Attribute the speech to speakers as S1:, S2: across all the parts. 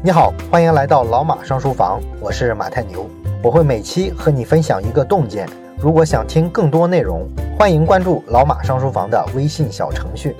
S1: 你好，欢迎来到老马上书房，我是马太牛，我会每期和你分享一个洞见。如果想听更多内容，欢迎关注老马上书房的微信小程序。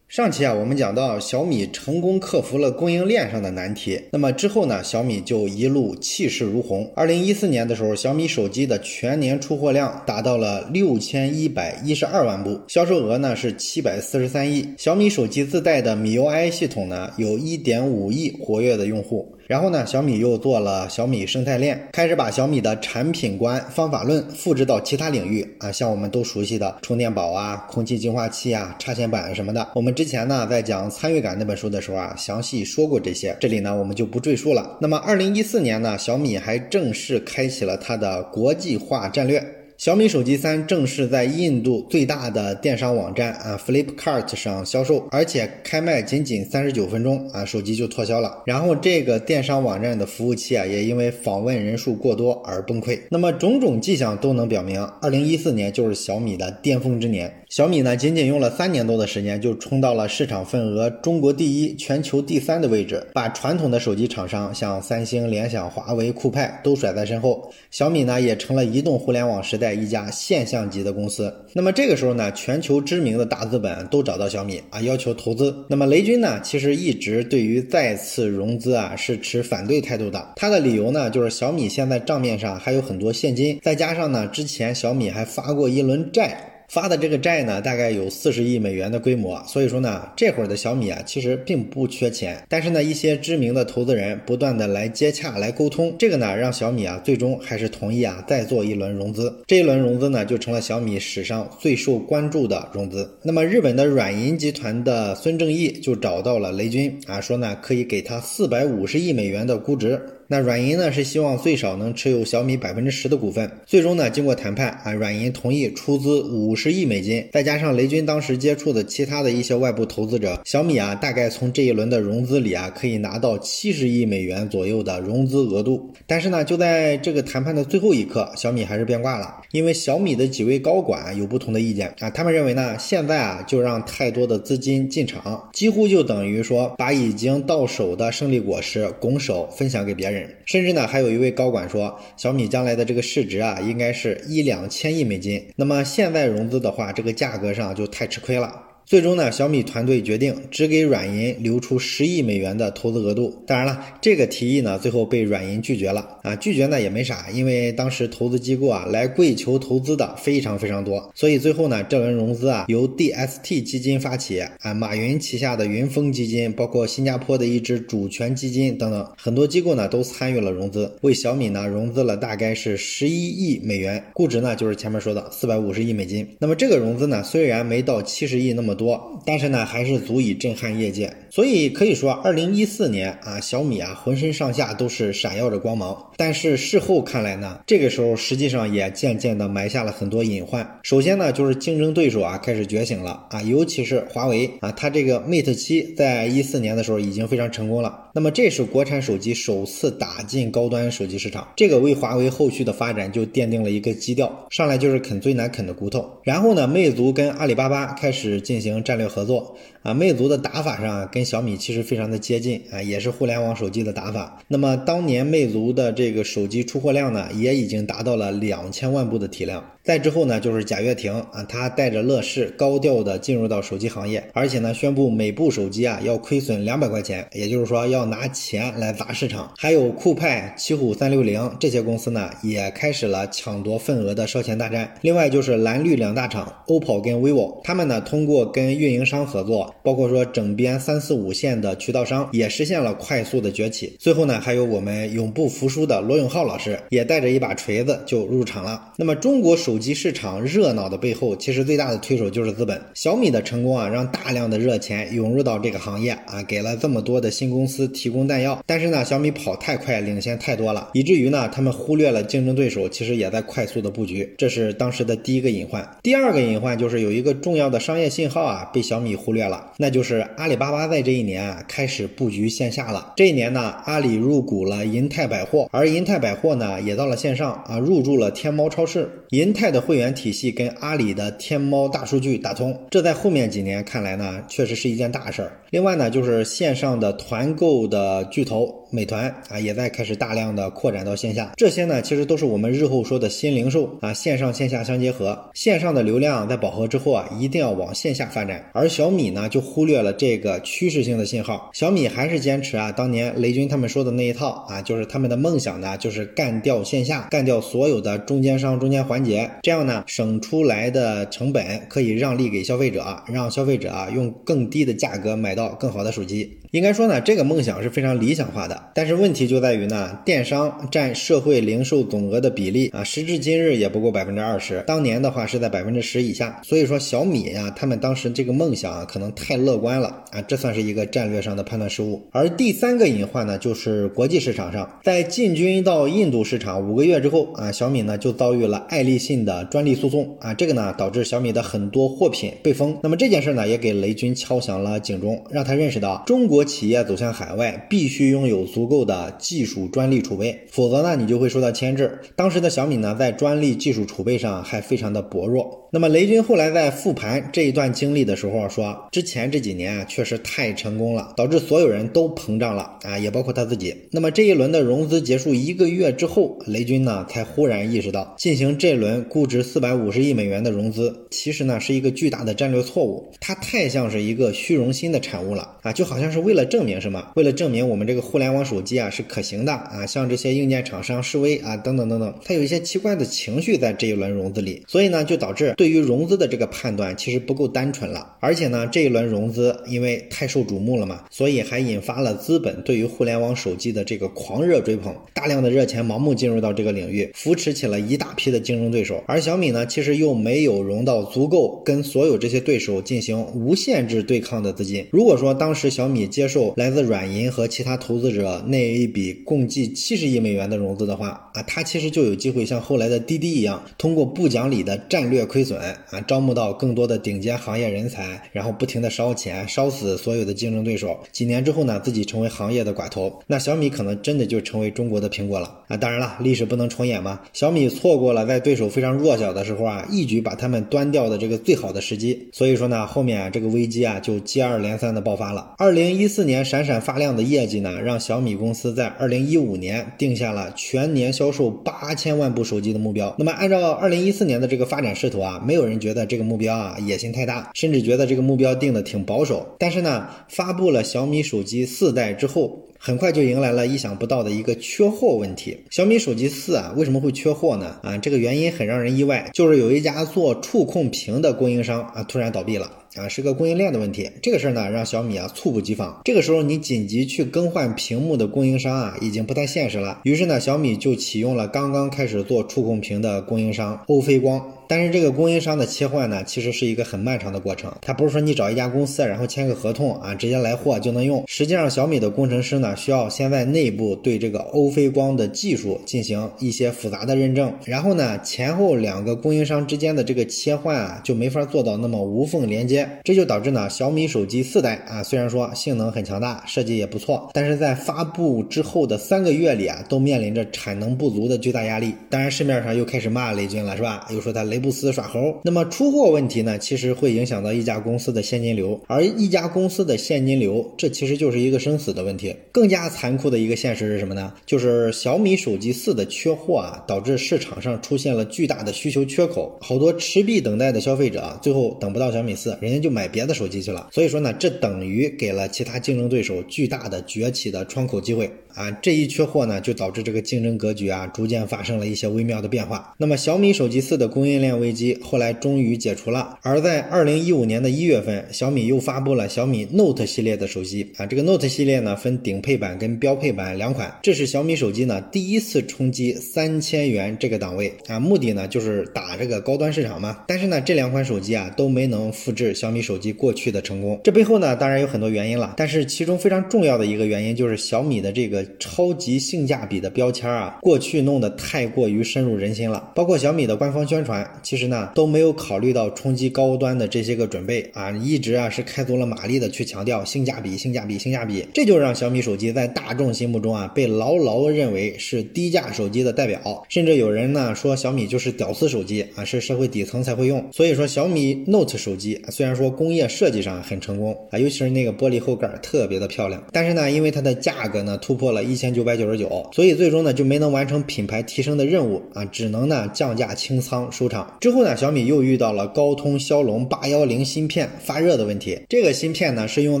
S2: 上期啊，我们讲到小米成功克服了供应链上的难题，那么之后呢，小米就一路气势如虹。二零一四年的时候，小米手机的全年出货量达到了六千一百一十二万部，销售额呢是七百四十三亿。小米手机自带的 MIUI 系统呢，有一点五亿活跃的用户。然后呢，小米又做了小米生态链，开始把小米的产品观、方法论复制到其他领域啊，像我们都熟悉的充电宝啊、空气净化器啊、插线板什么的。我们之前呢在讲参与感那本书的时候啊，详细说过这些，这里呢我们就不赘述了。那么，二零一四年呢，小米还正式开启了它的国际化战略。小米手机三正式在印度最大的电商网站啊 Flipkart 上销售，而且开卖仅仅三十九分钟啊，手机就脱销了。然后这个电商网站的服务器啊，也因为访问人数过多而崩溃。那么种种迹象都能表明，二零一四年就是小米的巅峰之年。小米呢，仅仅用了三年多的时间，就冲到了市场份额中国第一、全球第三的位置，把传统的手机厂商像三星、联想、华为、酷派都甩在身后。小米呢，也成了移动互联网时代一家现象级的公司。那么这个时候呢，全球知名的大资本都找到小米啊，要求投资。那么雷军呢，其实一直对于再次融资啊是持反对态度的。他的理由呢，就是小米现在账面上还有很多现金，再加上呢，之前小米还发过一轮债。发的这个债呢，大概有四十亿美元的规模，所以说呢，这会儿的小米啊，其实并不缺钱，但是呢，一些知名的投资人不断的来接洽、来沟通，这个呢，让小米啊，最终还是同意啊，再做一轮融资。这一轮融资呢，就成了小米史上最受关注的融资。那么，日本的软银集团的孙正义就找到了雷军啊，说呢，可以给他四百五十亿美元的估值。那软银呢是希望最少能持有小米百分之十的股份。最终呢，经过谈判啊，软银同意出资五十亿美金，再加上雷军当时接触的其他的一些外部投资者，小米啊，大概从这一轮的融资里啊，可以拿到七十亿美元左右的融资额度。但是呢，就在这个谈判的最后一刻，小米还是变卦了，因为小米的几位高管有不同的意见啊，他们认为呢，现在啊，就让太多的资金进场，几乎就等于说把已经到手的胜利果实拱手分享给别人。甚至呢，还有一位高管说，小米将来的这个市值啊，应该是一两千亿美金。那么现在融资的话，这个价格上就太吃亏了。最终呢，小米团队决定只给软银留出十亿美元的投资额度。当然了，这个提议呢，最后被软银拒绝了啊。拒绝呢也没啥，因为当时投资机构啊来跪求投资的非常非常多，所以最后呢，这轮融资啊由 DST 基金发起啊，马云旗下的云峰基金，包括新加坡的一支主权基金等等，很多机构呢都参与了融资，为小米呢融资了大概是十一亿美元，估值呢就是前面说的四百五十亿美金。那么这个融资呢，虽然没到七十亿那么。多，但是呢，还是足以震撼业界。所以可以说，二零一四年啊，小米啊，浑身上下都是闪耀着光芒。但是事后看来呢，这个时候实际上也渐渐的埋下了很多隐患。首先呢，就是竞争对手啊开始觉醒了啊，尤其是华为啊，它这个 Mate 七在一四年的时候已经非常成功了。那么这是国产手机首次打进高端手机市场，这个为华为后续的发展就奠定了一个基调。上来就是啃最难啃的骨头。然后呢，魅族跟阿里巴巴开始进进行。战略合作啊，魅族的打法上跟小米其实非常的接近啊，也是互联网手机的打法。那么当年魅族的这个手机出货量呢，也已经达到了两千万部的体量。再之后呢，就是贾跃亭啊，他带着乐视高调的进入到手机行业，而且呢，宣布每部手机啊要亏损两百块钱，也就是说要拿钱来砸市场。还有酷派、奇虎三六零这些公司呢，也开始了抢夺份额的烧钱大战。另外就是蓝绿两大厂，OPPO 跟 vivo，他们呢通过跟运营商合作，包括说整编三四五线的渠道商，也实现了快速的崛起。最后呢，还有我们永不服输的罗永浩老师，也带着一把锤子就入场了。那么中国手机市场热闹的背后，其实最大的推手就是资本。小米的成功啊，让大量的热钱涌入到这个行业啊，给了这么多的新公司提供弹药。但是呢，小米跑太快，领先太多了，以至于呢，他们忽略了竞争对手其实也在快速的布局。这是当时的第一个隐患。第二个隐患就是有一个重要的商业信号啊，被小米忽略了，那就是阿里巴巴在这一年啊开始布局线下了。这一年呢，阿里入股了银泰百货，而银泰百货呢也到了线上啊，入驻了天猫超市。银泰的会员体系跟阿里的天猫大数据打通，这在后面几年看来呢，确实是一件大事儿。另外呢，就是线上的团购的巨头。美团啊，也在开始大量的扩展到线下，这些呢，其实都是我们日后说的新零售啊，线上线下相结合，线上的流量在饱和之后啊，一定要往线下发展。而小米呢，就忽略了这个趋势性的信号，小米还是坚持啊，当年雷军他们说的那一套啊，就是他们的梦想呢，就是干掉线下，干掉所有的中间商、中间环节，这样呢，省出来的成本可以让利给消费者，让消费者啊用更低的价格买到更好的手机。应该说呢，这个梦想是非常理想化的。但是问题就在于呢，电商占社会零售总额的比例啊，时至今日也不过百分之二十，当年的话是在百分之十以下。所以说小米呀，他们当时这个梦想啊，可能太乐观了啊，这算是一个战略上的判断失误。而第三个隐患呢，就是国际市场上，在进军到印度市场五个月之后啊，小米呢就遭遇了爱立信的专利诉讼啊，这个呢导致小米的很多货品被封。那么这件事呢，也给雷军敲响了警钟，让他认识到中国。企业走向海外，必须拥有足够的技术专利储备，否则呢，你就会受到牵制。当时的小米呢，在专利技术储备上还非常的薄弱。那么雷军后来在复盘这一段经历的时候说，之前这几年啊确实太成功了，导致所有人都膨胀了啊，也包括他自己。那么这一轮的融资结束一个月之后，雷军呢才忽然意识到，进行这轮估值四百五十亿美元的融资，其实呢是一个巨大的战略错误，它太像是一个虚荣心的产物了啊，就好像是为了证明什么，为了证明我们这个互联网手机啊是可行的啊，向这些硬件厂商示威啊，等等等等，他有一些奇怪的情绪在这一轮融资里，所以呢就导致。对于融资的这个判断其实不够单纯了，而且呢，这一轮融资因为太受瞩目了嘛，所以还引发了资本对于互联网手机的这个狂热追捧，大量的热钱盲目进入到这个领域，扶持起了一大批的竞争对手。而小米呢，其实又没有融到足够跟所有这些对手进行无限制对抗的资金。如果说当时小米接受来自软银和其他投资者那一笔共计七十亿美元的融资的话啊，它其实就有机会像后来的滴滴一样，通过不讲理的战略亏损。损啊，招募到更多的顶尖行业人才，然后不停的烧钱，烧死所有的竞争对手。几年之后呢，自己成为行业的寡头，那小米可能真的就成为中国的苹果了啊！当然了，历史不能重演嘛。小米错过了在对手非常弱小的时候啊，一举把他们端掉的这个最好的时机。所以说呢，后面啊这个危机啊就接二连三的爆发了。二零一四年闪闪发亮的业绩呢，让小米公司在二零一五年定下了全年销售八千万部手机的目标。那么按照二零一四年的这个发展势头啊。没有人觉得这个目标啊野心太大，甚至觉得这个目标定的挺保守。但是呢，发布了小米手机四代之后，很快就迎来了意想不到的一个缺货问题。小米手机四啊为什么会缺货呢？啊，这个原因很让人意外，就是有一家做触控屏的供应商啊突然倒闭了。啊，是个供应链的问题。这个事儿呢，让小米啊猝不及防。这个时候，你紧急去更换屏幕的供应商啊，已经不太现实了。于是呢，小米就启用了刚刚开始做触控屏的供应商欧菲光。但是这个供应商的切换呢，其实是一个很漫长的过程。它不是说你找一家公司，然后签个合同啊，直接来货就能用。实际上，小米的工程师呢，需要先在内部对这个欧菲光的技术进行一些复杂的认证，然后呢，前后两个供应商之间的这个切换啊，就没法做到那么无缝连接。这就导致呢，小米手机四代啊，虽然说性能很强大，设计也不错，但是在发布之后的三个月里啊，都面临着产能不足的巨大压力。当然，市面上又开始骂雷军了，是吧？又说他雷布斯耍猴。那么出货问题呢，其实会影响到一家公司的现金流，而一家公司的现金流，这其实就是一个生死的问题。更加残酷的一个现实是什么呢？就是小米手机四的缺货啊，导致市场上出现了巨大的需求缺口，好多持币等待的消费者啊最后等不到小米四，家。就买别的手机去了，所以说呢，这等于给了其他竞争对手巨大的崛起的窗口机会。啊，这一缺货呢，就导致这个竞争格局啊，逐渐发生了一些微妙的变化。那么小米手机四的供应链危机后来终于解除了。而在二零一五年的一月份，小米又发布了小米 Note 系列的手机啊。这个 Note 系列呢，分顶配版跟标配版两款。这是小米手机呢第一次冲击三千元这个档位啊，目的呢就是打这个高端市场嘛。但是呢，这两款手机啊都没能复制小米手机过去的成功。这背后呢，当然有很多原因了，但是其中非常重要的一个原因就是小米的这个。超级性价比的标签啊，过去弄得太过于深入人心了。包括小米的官方宣传，其实呢都没有考虑到冲击高端的这些个准备啊，一直啊是开足了马力的去强调性价比、性价比、性价比，这就让小米手机在大众心目中啊被牢牢认为是低价手机的代表。甚至有人呢说小米就是屌丝手机啊，是社会底层才会用。所以说小米 Note 手机虽然然说工业设计上很成功啊，尤其是那个玻璃后盖特别的漂亮，但是呢，因为它的价格呢突破了一千九百九十九，所以最终呢就没能完成品牌提升的任务啊，只能呢降价清仓收场。之后呢，小米又遇到了高通骁龙八幺零芯片发热的问题。这个芯片呢是用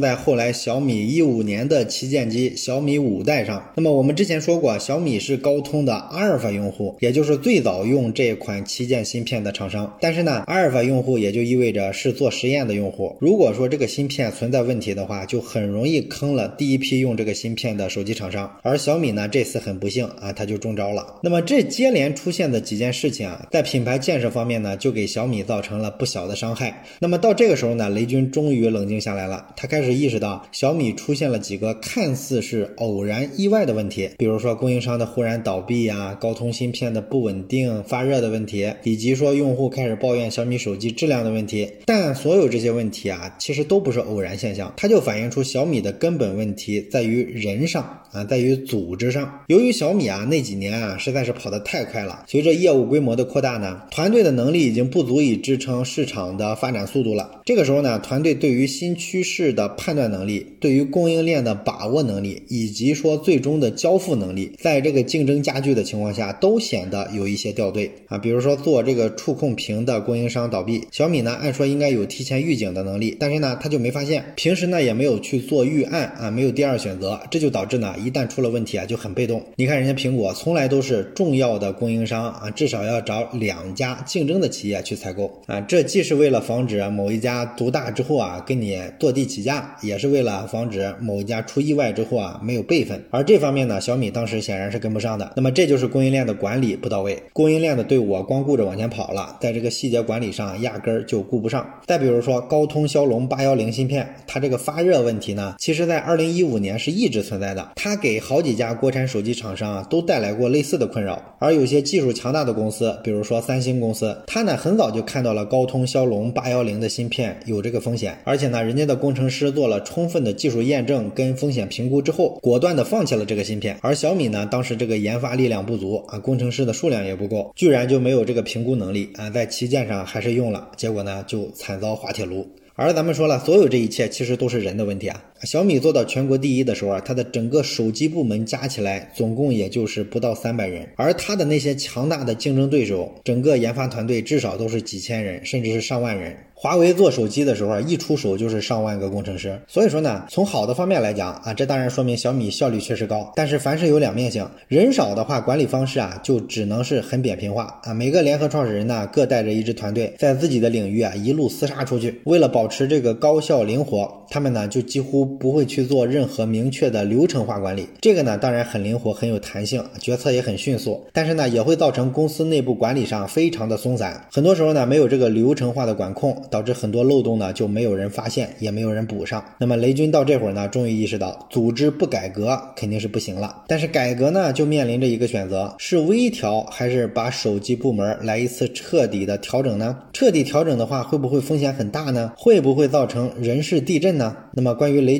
S2: 在后来小米一五年的旗舰机小米五代上。那么我们之前说过，小米是高通的阿尔法用户，也就是最早用这款旗舰芯片的厂商。但是呢，阿尔法用户也就意味着是做实验的用户。如果说这个芯片存在问题的话，就很容易坑了第一批用这个芯片的手机厂商。而小米呢，这次很不幸啊，它就中招了。那么这接连出现的几件事情啊，在品牌建设方面呢，就给小米造成了不小的伤害。那么到这个时候呢，雷军终于冷静下来了，他开始意识到小米出现了几个看似是偶然意外的问题，比如说供应商的忽然倒闭呀，高通芯片的不稳定、发热的问题，以及说用户开始抱怨小米手机质量的问题。但所有这些问题啊，其实都不是偶然现象，它就反映出小米的根本问题在于人上。啊，在于组织上。由于小米啊那几年啊实在是跑得太快了，随着业务规模的扩大呢，团队的能力已经不足以支撑市场的发展速度了。这个时候呢，团队对于新趋势的判断能力，对于供应链的把握能力，以及说最终的交付能力，在这个竞争加剧的情况下，都显得有一些掉队啊。比如说做这个触控屏的供应商倒闭，小米呢按说应该有提前预警的能力，但是呢他就没发现，平时呢也没有去做预案啊，没有第二选择，这就导致呢一旦出了问题啊就很被动。你看人家苹果从来都是重要的供应商啊，至少要找两家竞争的企业去采购啊，这既是为了防止某一家独大之后啊跟你坐地起价，也是为了防止某一家出意外之后啊没有备份。而这方面呢，小米当时显然是跟不上的。那么这就是供应链的管理不到位，供应链的队伍光顾着往前跑了，在这个细节管理上压根儿就顾不上。再比如说高通骁龙八幺零芯片，它这个发热问题呢，其实在二零一五年是一直存在的，它他给好几家国产手机厂商啊都带来过类似的困扰。而有些技术强大的公司，比如说三星公司，它呢很早就看到了高通骁龙八幺零的芯片有这个风险，而且呢人家的工程师做了充分的技术验证跟风险评估之后，果断的放弃了这个芯片。而小米呢当时这个研发力量不足啊，工程师的数量也不够，居然就没有这个评估能力啊，在旗舰上还是用了，结果呢就惨遭滑铁卢。而咱们说了，所有这一切其实都是人的问题啊。小米做到全国第一的时候啊，它的整个手机部门加起来总共也就是不到三百人，而它的那些强大的竞争对手，整个研发团队至少都是几千人，甚至是上万人。华为做手机的时候啊，一出手就是上万个工程师。所以说呢，从好的方面来讲啊，这当然说明小米效率确实高。但是凡事有两面性，人少的话，管理方式啊就只能是很扁平化啊。每个联合创始人呢，各带着一支团队，在自己的领域啊一路厮杀出去。为了保持这个高效灵活，他们呢就几乎不会去做任何明确的流程化管理。这个呢当然很灵活，很有弹性，决策也很迅速。但是呢也会造成公司内部管理上非常的松散，很多时候呢没有这个流程化的管控。导致很多漏洞呢就没有人发现，也没有人补上。那么雷军到这会儿呢，终于意识到组织不改革肯定是不行了。但是改革呢，就面临着一个选择：是微调还是把手机部门来一次彻底的调整呢？彻底调整的话，会不会风险很大呢？会不会造成人事地震呢？那么关于雷